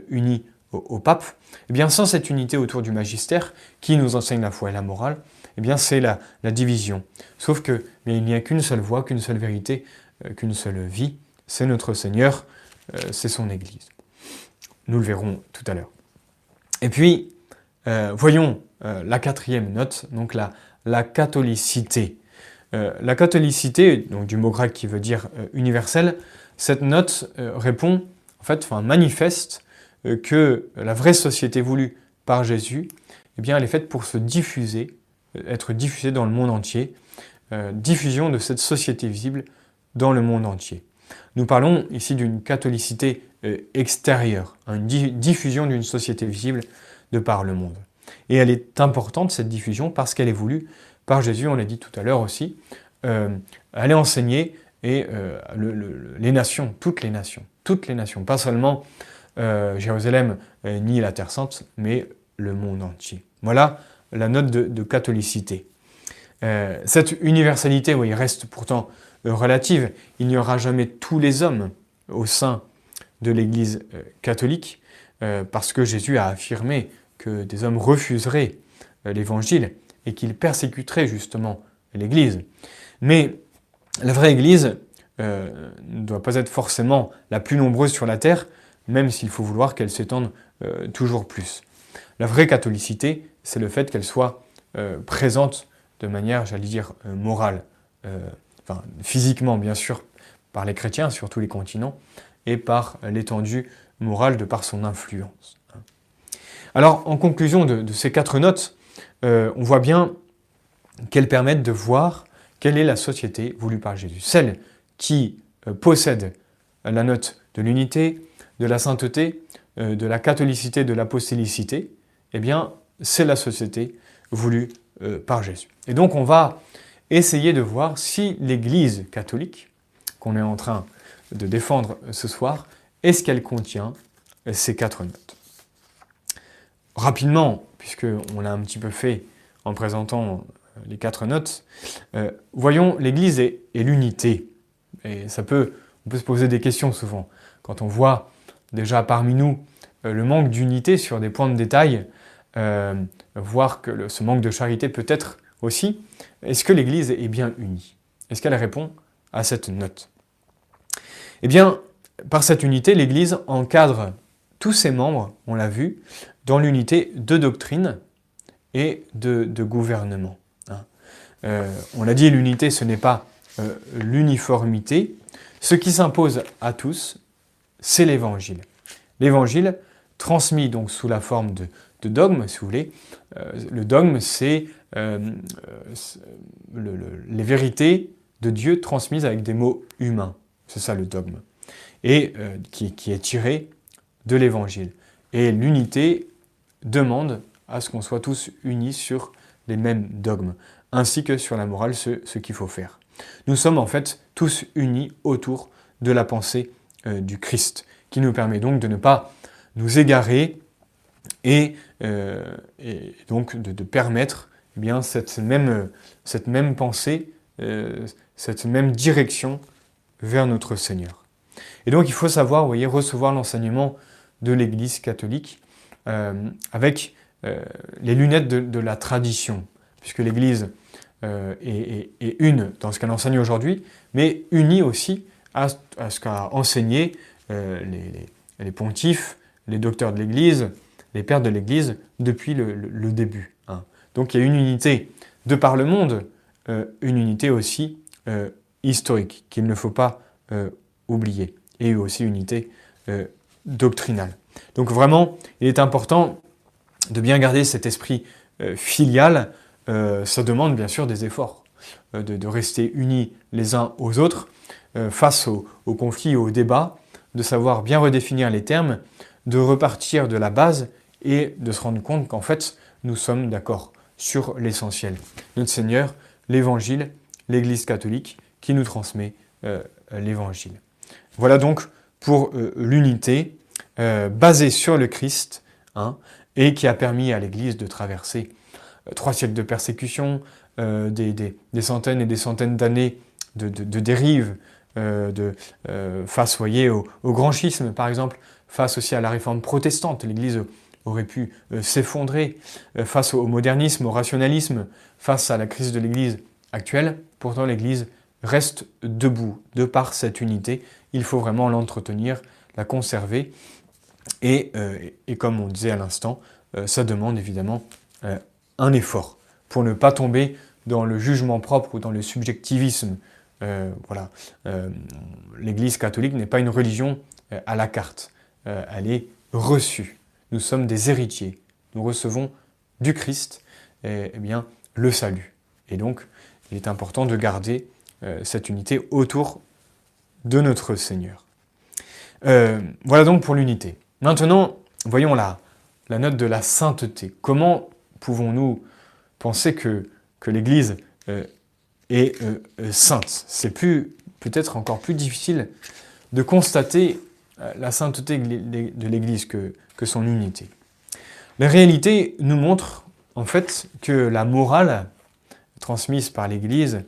unis au, au, pape, et eh bien sans cette unité autour du magistère qui nous enseigne la foi et la morale, eh bien c'est la, division. Sauf que il n'y a qu'une seule voie, qu'une seule vérité, euh, qu'une seule vie, c'est notre Seigneur, euh, c'est son Église. Nous le verrons tout à l'heure. Et puis, euh, voyons la quatrième note, donc la, la catholicité. la catholicité, donc du mot grec qui veut dire universel, cette note répond, en fait, enfin, manifeste que la vraie société voulue par Jésus, eh bien, elle est faite pour se diffuser, être diffusée dans le monde entier, diffusion de cette société visible dans le monde entier. Nous parlons ici d'une catholicité euh, extérieure, une diffusion d'une société visible de par le monde. Et elle est importante, cette diffusion, parce qu'elle est voulue par Jésus, on l'a dit tout à l'heure aussi, euh, elle est enseignée et euh, les nations, toutes les nations, toutes les nations, pas seulement Jérusalem ni la Terre Sainte, mais le monde entier. Voilà la note de, catholicité. cette universalité, oui, reste pourtant euh, relative. Il n'y aura jamais tous les hommes au sein de l'Église euh, catholique, euh, parce que Jésus a affirmé que des hommes refuseraient l'Évangile et qu'ils persécuteraient justement l'Église. Mais la vraie Église ne doit pas être forcément la plus nombreuse sur la terre, même s'il faut vouloir qu'elle s'étende toujours plus. La vraie catholicité, c'est le fait qu'elle soit présente de manière, j'allais dire, morale, physiquement bien sûr par les chrétiens sur tous les continents, et par l'étendue morale de par son influence. Alors en conclusion de, ces quatre notes, euh, on voit bien qu'elles permettent de voir quelle est la société voulue par Jésus. Celle qui euh, possède la note de l'unité, de la sainteté, euh, de la catholicité, de l'apostolicité, eh bien c'est la société voulue par Jésus. Et donc on va essayer de voir si l'Église catholique, qu'on est en train de défendre ce soir, est-ce qu'elle contient ces quatre notes. Rapidement, puisqu'on l'a un petit peu fait en présentant les quatre notes, euh, voyons l'Église et, l'unité. Et ça peut, on peut se poser des questions souvent. Quand on voit déjà parmi nous euh, le manque d'unité sur des points de détail, euh, voir que ce manque de charité peut être aussi, est-ce que l'Église est bien unie? Est-ce qu'elle répond à cette note? Eh bien, par cette unité, l'Église encadre tous ses membres, on l'a vu, dans l'unité de doctrine et de, gouvernement. Hein. Euh, on l'a dit, l'unité, ce n'est pas l'uniformité. Ce qui s'impose à tous, c'est l'Évangile. L'Évangile, transmis donc sous la forme de, de dogme, si vous voulez. Euh, le dogme, c'est euh, les vérités de Dieu transmises avec des mots humains. C'est ça le dogme. Et euh, qui, est tiré de l'évangile. Et l'unité demande à ce qu'on soit tous unis sur les mêmes dogmes, ainsi que sur la morale, ce qu'il faut faire. Nous sommes en fait tous unis autour de la pensée du Christ, qui nous permet donc de ne pas nous égarer et, donc de permettre eh bien, cette, même, cette même pensée, euh, cette même direction vers notre Seigneur. Et donc il faut savoir, voyez, recevoir l'enseignement de l'Église catholique euh, avec euh, les lunettes de, la tradition, puisque l'Église est, une dans ce qu'elle enseigne aujourd'hui, mais unie aussi à, ce qu'a enseigné les, pontifs, les docteurs de l'Église, les pères de l'Église depuis le début. Donc il y a une unité de par le monde, euh, une unité aussi euh, historique qu'il ne faut pas euh, oublier, et aussi une unité doctrinale. Donc vraiment, il est important de bien garder cet esprit filial. ça demande bien sûr des efforts, de, rester unis les uns aux autres face aux, aux conflits, aux débats, de savoir bien redéfinir les termes, de repartir de la base et de se rendre compte qu'en fait, nous sommes d'accord sur l'essentiel. Notre Seigneur, l'Évangile, l'Église catholique qui nous transmet euh, l'Évangile. Voilà donc pour euh, l'unité euh, basée sur le Christ hein, et qui a permis à l'Église de traverser trois siècles de persécution, des, centaines et des centaines d'années de, dérives, de, face voyez, au, grand schisme par exemple, face aussi à la réforme protestante. L'Église aurait pu s'effondrer face au modernisme, au rationalisme, face à la crise de l'Église actuelle. Pourtant, l'Église reste debout de par cette unité. Il faut vraiment l'entretenir, la conserver. Et, comme on disait à l'instant, ça demande évidemment un effort pour ne pas tomber dans le jugement propre ou dans le subjectivisme. Euh, voilà. Euh, L'Église catholique n'est pas une religion euh, à la carte. elle est reçue. Nous sommes des héritiers. Nous recevons du Christ et, eh bien, le salut. Et donc, il est important de garder cette unité autour de notre Seigneur. voilà donc pour l'unité. Maintenant, voyons la, la note de la sainteté. Comment pouvons-nous penser que, que l'Église est euh, euh, sainte C'est peut-être encore plus difficile de constater la sainteté de l'Église que, son unité. La réalité nous montre en fait que la morale transmise par l'Église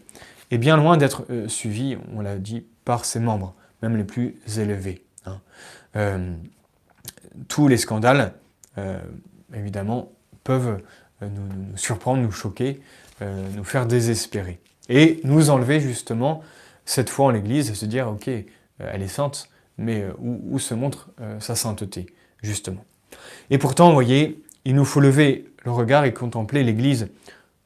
est bien loin d'être suivie, on l'a dit, par ses membres, même les plus élevés. Hein. tous les scandales, évidemment, peuvent euh, nous, surprendre, nous choquer, euh, nous faire désespérer. Et nous enlever justement cette foi en l'Église et se dire, ok, euh, elle est sainte, mais où, se montre sa sainteté, justement. Et pourtant, vous voyez, il nous faut lever le regard et contempler l'Église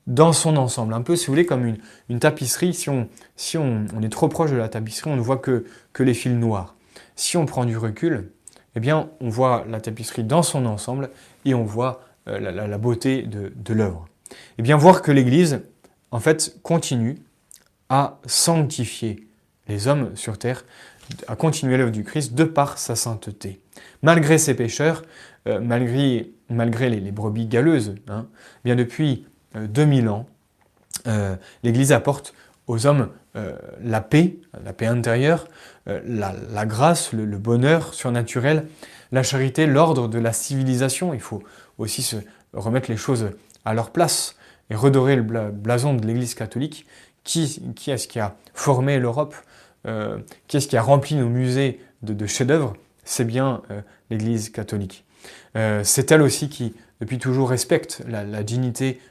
dans son ensemble. Un peu, si vous voulez, comme une, tapisserie. Si, on, si on, est trop proche de la tapisserie, on ne voit que, que les fils noirs. Si on prend du recul, eh bien, on voit la tapisserie dans son ensemble et on voit euh, la, beauté de, l'œuvre. Et eh bien voir que l'Église, en fait, continue à sanctifier les hommes sur terre, à continuer l'œuvre du Christ de par sa sainteté. Malgré ses pécheurs, euh, malgré, les, brebis galeuses, hein, bien depuis 2000 euh, ans, l'Église apporte aux hommes la paix, la paix intérieure, la, grâce, le, le, bonheur surnaturel, la charité, l'ordre de la civilisation. Il faut aussi se remettre les choses à leur place et redorer le blason de l'Église catholique. Qui, est-ce qui a formé l'Europe euh, Qui est-ce qui a rempli nos musées de, chefs-d'œuvre? C'est bien euh, l'Église catholique. Euh, c'est elle aussi qui, depuis toujours, respecte la, dignité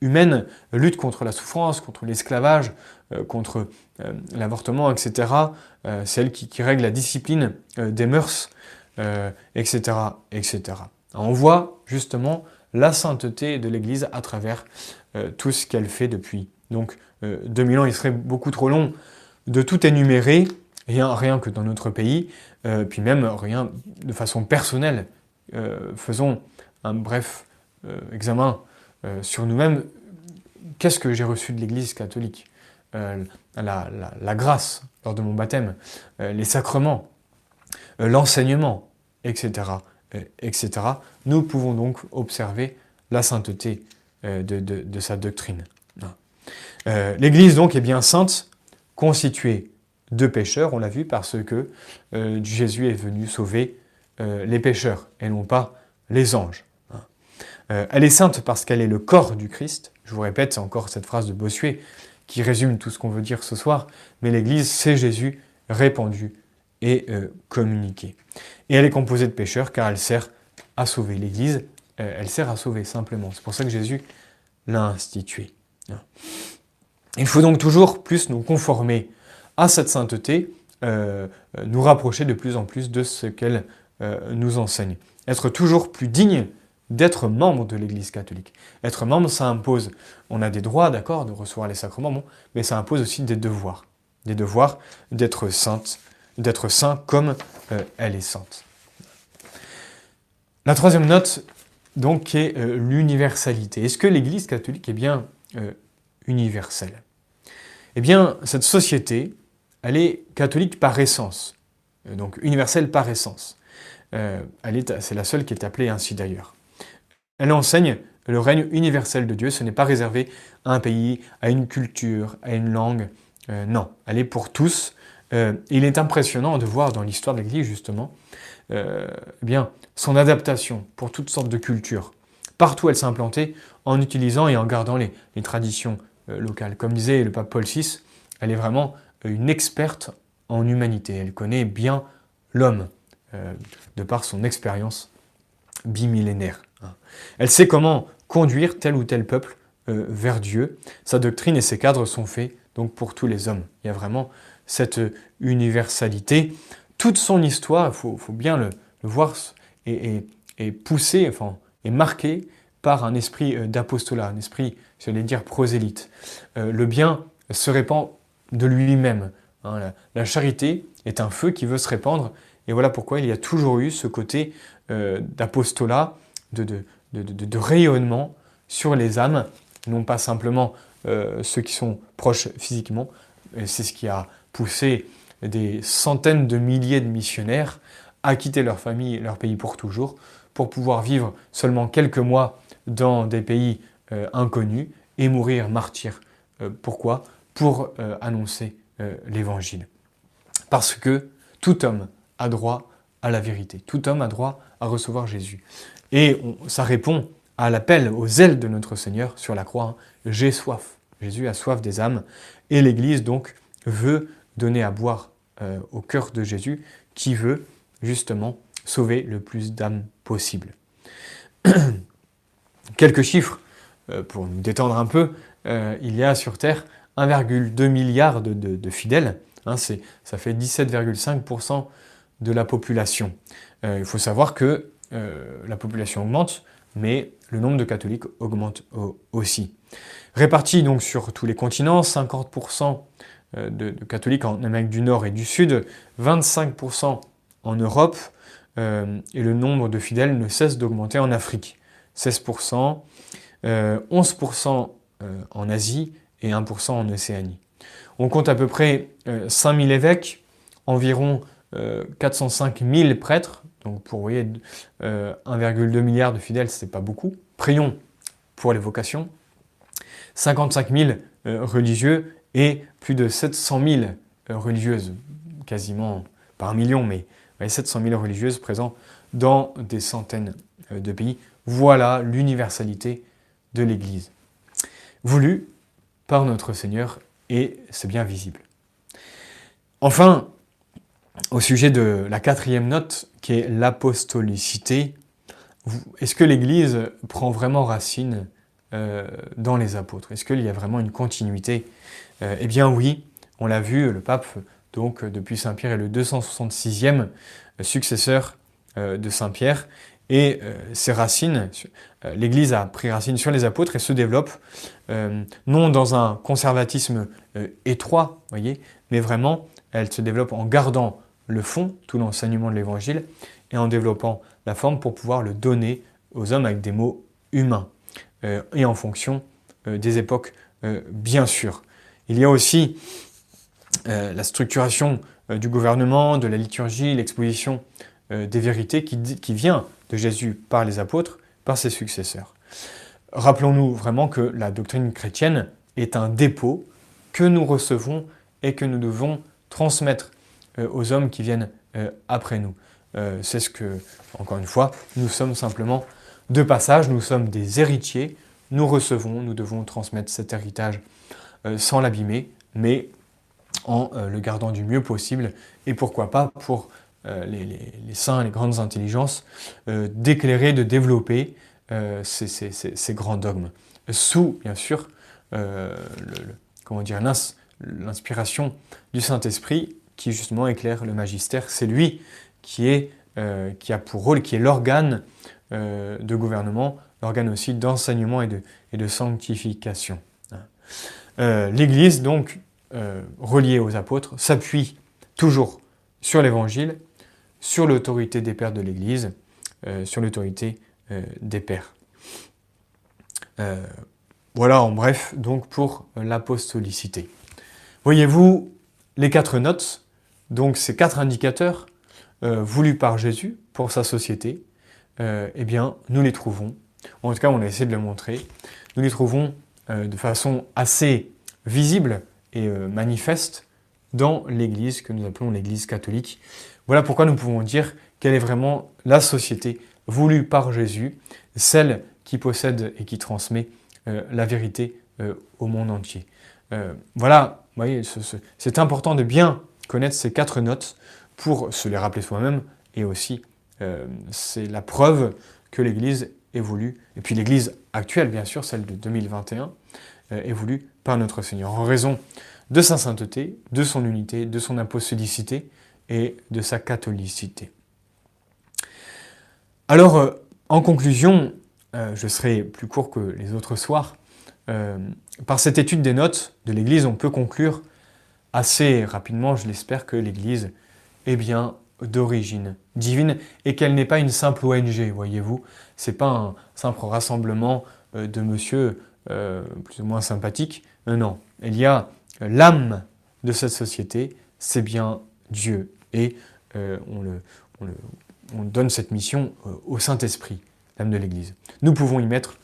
humaine, lutte contre la souffrance, contre l'esclavage, contre l'avortement, etc. c'est elle qui, qui, règle la discipline des mœurs, etc., etc. On voit justement la sainteté de l'Église à travers euh, tout ce qu'elle fait depuis. Donc 2000 euh, ans, il serait beaucoup trop long de tout énumérer, rien, rien que dans notre pays, euh, puis même rien de façon personnelle. faisons un bref examen sur nous-mêmes. Qu'est-ce que j'ai reçu de l'Église catholique? La, grâce lors de mon baptême, les sacrements, l'enseignement, etc. Euh, etc., nous pouvons donc observer la sainteté euh, de, sa doctrine. Euh, L'Église donc est bien sainte, constituée de pécheurs, on l'a vu, parce que Jésus est venu sauver les pécheurs et non pas les anges. elle est sainte parce qu'elle est le corps du Christ. Je vous répète, c'est encore cette phrase de Bossuet qui résume tout ce qu'on veut dire ce soir, mais l'Église, c'est Jésus répandu et communiqué. Et elle est composée de pécheurs car elle sert à sauver. L'Église, euh, elle sert à sauver simplement. C'est pour ça que Jésus l'a instituée. Il faut donc toujours plus nous conformer à cette sainteté, euh, nous rapprocher de plus en plus de ce qu'elle euh, nous enseigne. Être toujours plus digne d'être membre de l'Église catholique. Être membre, ça impose, on a des droits, d'accord, de recevoir les sacrements, mais ça impose aussi des devoirs. Des devoirs d'être sainte, d'être saint comme euh, elle est sainte. La troisième note, donc, est euh, l'universalité. Est-ce que l'Église catholique est bien euh, universelle? Eh bien, cette société, elle est catholique par essence, donc universelle par essence. c'est la seule qui est appelée ainsi d'ailleurs. Elle enseigne le règne universel de Dieu, ce n'est pas réservé à un pays, à une culture, à une langue. non, elle est pour tous, euh, il est impressionnant de voir dans l'histoire de l'Église, justement, euh, eh bien, son adaptation pour toutes sortes de cultures. Partout, elle s'est implantée en utilisant et en gardant les, traditions euh, locales. Comme disait le pape Paul VI, elle est vraiment une experte en humanité. Elle connaît bien l'homme, de par son expérience bimillénaire. Hein. Elle sait comment conduire tel ou tel peuple euh, vers Dieu. Sa doctrine et ses cadres sont faits donc pour tous les hommes. Il y a vraiment cette universalité. Toute son histoire, il faut, bien le, voir, est, poussée, enfin, est marquée par un esprit euh, d'apostolat, un esprit, j'allais dire, prosélyte. Euh, le bien se répand de lui-même. Hein. la, charité est un feu qui veut se répandre, et voilà pourquoi il y a toujours eu ce côté d'apostolat, de, rayonnement sur les âmes, non pas simplement euh, ceux qui sont proches physiquement. C'est ce qui a poussé des centaines de milliers de missionnaires à quitter leur famille et leur pays pour toujours, pour pouvoir vivre seulement quelques mois dans des pays euh, inconnus et mourir martyrs. Euh, pourquoi? Pour annoncer l'Évangile. Parce que tout homme a droit à la vérité. Tout homme a droit à recevoir Jésus. Et ça répond à l'appel, aux ailes de notre Seigneur sur la croix. Hein. J'ai soif. Jésus a soif des âmes. Et l'Église, donc, veut donner à boire euh, au cœur de Jésus, qui veut justement sauver le plus d'âmes possible. Quelques chiffres euh, pour nous détendre un peu. Euh, il y a sur Terre 1,2 milliard de, fidèles. Hein, ça fait 17,5% de la population. il faut savoir que la population augmente, mais le nombre de catholiques augmente aussi. Répartis donc sur tous les continents, 50% euh, de, catholiques en Amérique du Nord et du Sud, 25% en Europe, euh, et le nombre de fidèles ne cesse d'augmenter en Afrique. 16%, 11% en Asie et 1% en Océanie. On compte à peu près 5000 évêques, environ 405 000 prêtres, donc pour vous voyez, 1,2 euh, milliard de fidèles, ce n'est pas beaucoup. Prions pour les vocations. 55 000 euh, religieux et plus de 700 000 euh, religieuses, quasiment par million, mais 700 000 religieuses présentes dans des centaines de pays. Voilà l'universalité de l'Église, voulue par notre Seigneur, et c'est bien visible. Enfin, au sujet de la quatrième note, qui est l'apostolicité, est-ce que l'Église prend vraiment racine euh, dans les apôtres? Est-ce qu'il y a vraiment une continuité? Euh, Eh bien oui, on l'a vu, le pape, donc depuis Saint-Pierre, est le 266e successeur euh, de Saint-Pierre, et ses racines, l'Église a pris racine sur les apôtres et se développe non dans un conservatisme étroit, voyez, mais vraiment, elle se développe en gardant le fond, tout l'enseignement de l'Évangile, et en développant la forme pour pouvoir le donner aux hommes avec des mots humains, euh, et en fonction euh, des époques, euh, bien sûr. Il y a aussi la structuration du gouvernement, de la liturgie, l'exposition des vérités qui, qui vient de Jésus par les apôtres, par ses successeurs. Rappelons-nous vraiment que la doctrine chrétienne est un dépôt que nous recevons et que nous devons transmettre aux hommes qui viennent après nous. C'est ce que, encore une fois, nous sommes simplement de passage, nous sommes des héritiers, nous recevons, nous devons transmettre cet héritage sans l'abîmer, mais en le gardant du mieux possible, et pourquoi pas pour les, saints, les grandes intelligences, d'éclairer, de développer ces, grands dogmes, sous, bien sûr, l'inspiration du Saint-Esprit qui justement éclaire le magistère. C'est lui qui, est, euh, qui a pour rôle, qui est l'organe euh, de gouvernement, l'organe aussi d'enseignement et de, sanctification. Euh, L'Église, donc, reliée aux apôtres, s'appuie toujours sur l'Évangile, sur l'autorité des pères de l'Église, sur l'autorité des pères. voilà en bref donc pour l'apostolicité. Voyez-vous les quatre notes donc ces quatre indicateurs euh, voulus par Jésus pour sa société, euh, eh bien, nous les trouvons, en tout cas on a essayé de le montrer, nous les trouvons euh, de façon assez visible et manifeste dans l'Église que nous appelons l'Église catholique. Voilà pourquoi nous pouvons dire quelle est vraiment la société voulue par Jésus, celle qui possède et qui transmet la vérité au monde entier. voilà, vous voyez, c'est important de bien connaître ces quatre notes pour se les rappeler soi-même et aussi euh, c'est la preuve que l'Église évolue, et puis l'Église actuelle, bien sûr, celle de 2021, euh, évolue par notre Seigneur, en raison de sa sainteté, de son unité, de son apostolicité et de sa catholicité. Alors, euh, en conclusion, je serai plus court que les autres soirs, par cette étude des notes de l'Église, on peut conclure assez rapidement, je l'espère, que l'Église est bien d'origine divine et qu'elle n'est pas une simple ONG, voyez-vous. C'est pas un simple rassemblement euh, de monsieur euh, plus ou moins sympathique. Euh, non, il y a l'âme de cette société, c'est bien Dieu. Et on, donne cette mission au Saint-Esprit, l'âme de l'Église. Nous pouvons y mettre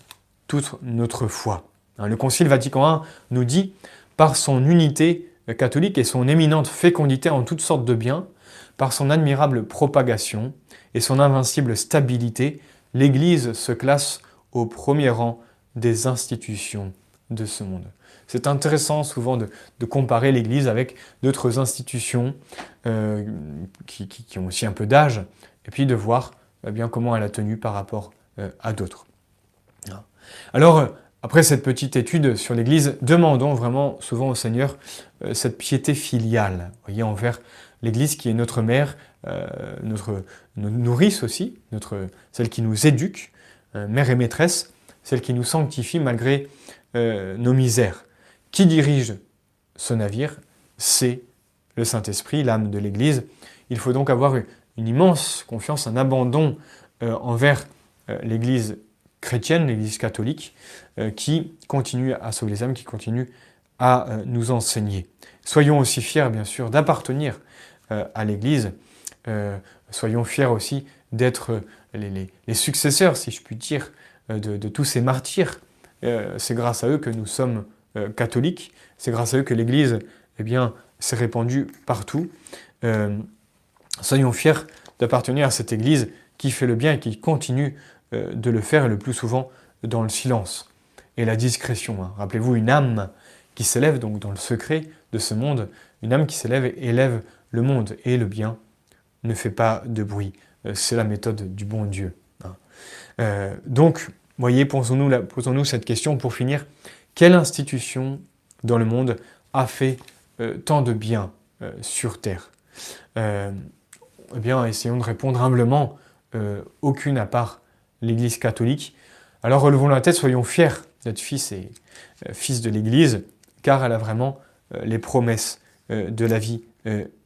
toute notre foi. Hein, le Concile Vatican I nous dit, par son unité catholique et son éminente fécondité en toutes sortes de biens, par son admirable propagation et son invincible stabilité, l'Église se classe au premier rang des institutions de ce monde. C'est intéressant souvent de, comparer l'Église avec d'autres institutions euh, qui, ont aussi un peu d'âge, et puis de voir eh bien comment elle a tenu par rapport euh, à d'autres. Alors, après cette petite étude sur l'Église, demandons vraiment souvent au Seigneur euh, cette piété filiale, voyez, envers l'Église qui est notre mère, euh, notre, nourrice aussi, notre, celle qui nous éduque, euh, mère et maîtresse, celle qui nous sanctifie malgré nos misères. Qui dirige ce navire? C'est le Saint-Esprit, l'âme de l'Église. Il faut donc avoir une immense confiance, un abandon envers l'Église chrétienne, l'Église catholique, euh, qui continue à sauver les âmes, qui continue à euh, nous enseigner. Soyons aussi fiers, bien sûr, d'appartenir euh, à l'Église. soyons fiers aussi d'être les, successeurs, si je puis dire, de, tous ces martyrs. C'est grâce à eux que nous sommes catholiques. C'est grâce à eux que l'Église eh s'est répandue partout. soyons fiers d'appartenir à cette Église qui fait le bien et qui continue euh, de le faire le plus souvent dans le silence et la discrétion. Hein. Rappelez-vous, une âme qui s'élève donc dans le secret de ce monde, une âme qui s'élève élève le monde et le bien ne fait pas de bruit. Euh, c'est la méthode du bon Dieu. Hein. Euh, donc, voyez, posons-nous, cette question pour finir. Quelle institution dans le monde a fait tant de bien sur Terre? Eh bien, essayons de répondre humblement. aucune à part l'Église catholique. Alors relevons la tête, soyons fiers d'être fils et euh, fils de l'Église, car elle a vraiment euh, les promesses euh, de la vie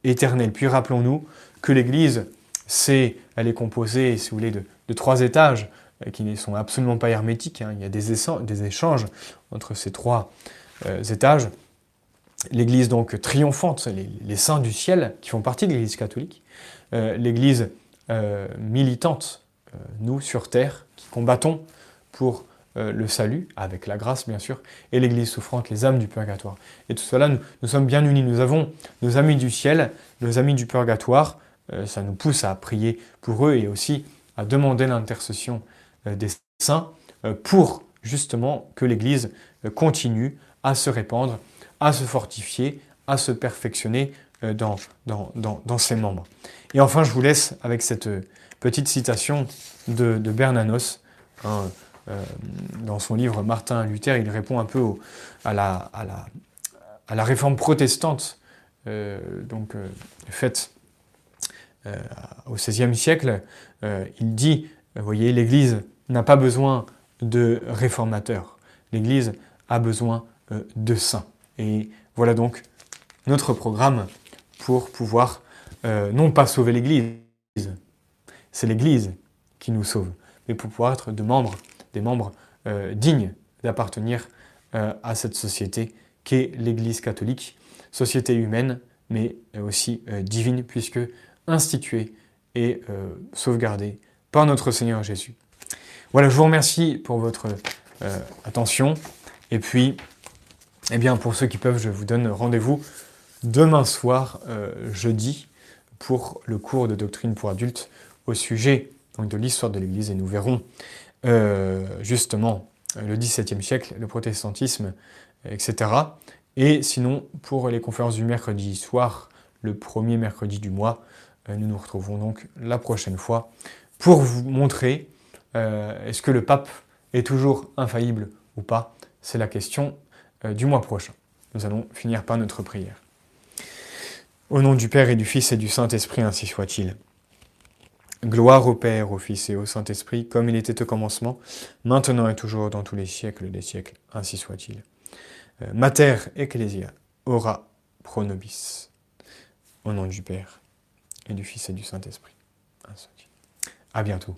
éternelle. Puis rappelons-nous que l'Église, c'est, elle est composée, si vous voulez, de, trois étages qui ne sont absolument pas hermétiques. Hein. Il y a des, échanges entre ces trois étages. L'Église donc triomphante, les, saints du ciel qui font partie de l'Église catholique. L'Église militante euh, nous sur terre, qui combattons pour euh, le salut, avec la grâce bien sûr, et l'Église souffrante, les âmes du purgatoire. Et tout cela, nous, sommes bien unis. Nous avons nos amis du ciel, nos amis du purgatoire. Euh, ça nous pousse à prier pour eux et aussi à demander l'intercession des saints pour justement que l'Église continue à se répandre, à se fortifier, à se perfectionner dans, ses membres. Et enfin, je vous laisse avec cette Petite citation de, Bernanos. Hein, euh, dans son livre Martin Luther, il répond un peu à, la, réforme protestante euh, donc, euh, faite au XVIe siècle. il dit, vous voyez, l'Église n'a pas besoin de réformateurs. L'Église a besoin de saints. Et voilà donc notre programme pour pouvoir non pas sauver l'Église, c'est l'Église qui nous sauve, mais pour pouvoir être de membres, des membres euh, dignes d'appartenir euh, à cette société qu'est l'Église catholique, société humaine, mais aussi euh, divine, puisque instituée et sauvegardée par notre Seigneur Jésus. Voilà, je vous remercie pour votre attention, et puis, eh bien, pour ceux qui peuvent, je vous donne rendez-vous demain soir, jeudi, pour le cours de doctrine pour adultes au sujet donc, de l'histoire de l'Église et nous verrons euh, justement le XVIIe siècle, le protestantisme, etc. Et sinon, pour les conférences du mercredi soir, le premier mercredi du mois, euh, nous nous retrouvons donc la prochaine fois pour vous montrer euh, est-ce que le pape est toujours infaillible ou pas C'est la question du mois prochain. Nous allons finir par notre prière. Au nom du Père et du Fils et du Saint-Esprit, ainsi soit-il. Gloire au Père, au Fils et au Saint-Esprit, comme il était au commencement, maintenant et toujours dans tous les siècles des siècles, ainsi soit-il. Euh, Mater Ecclesia, ora pro nobis. Au nom du Père et du Fils et du Saint-Esprit. Ainsi soit-il. À bientôt.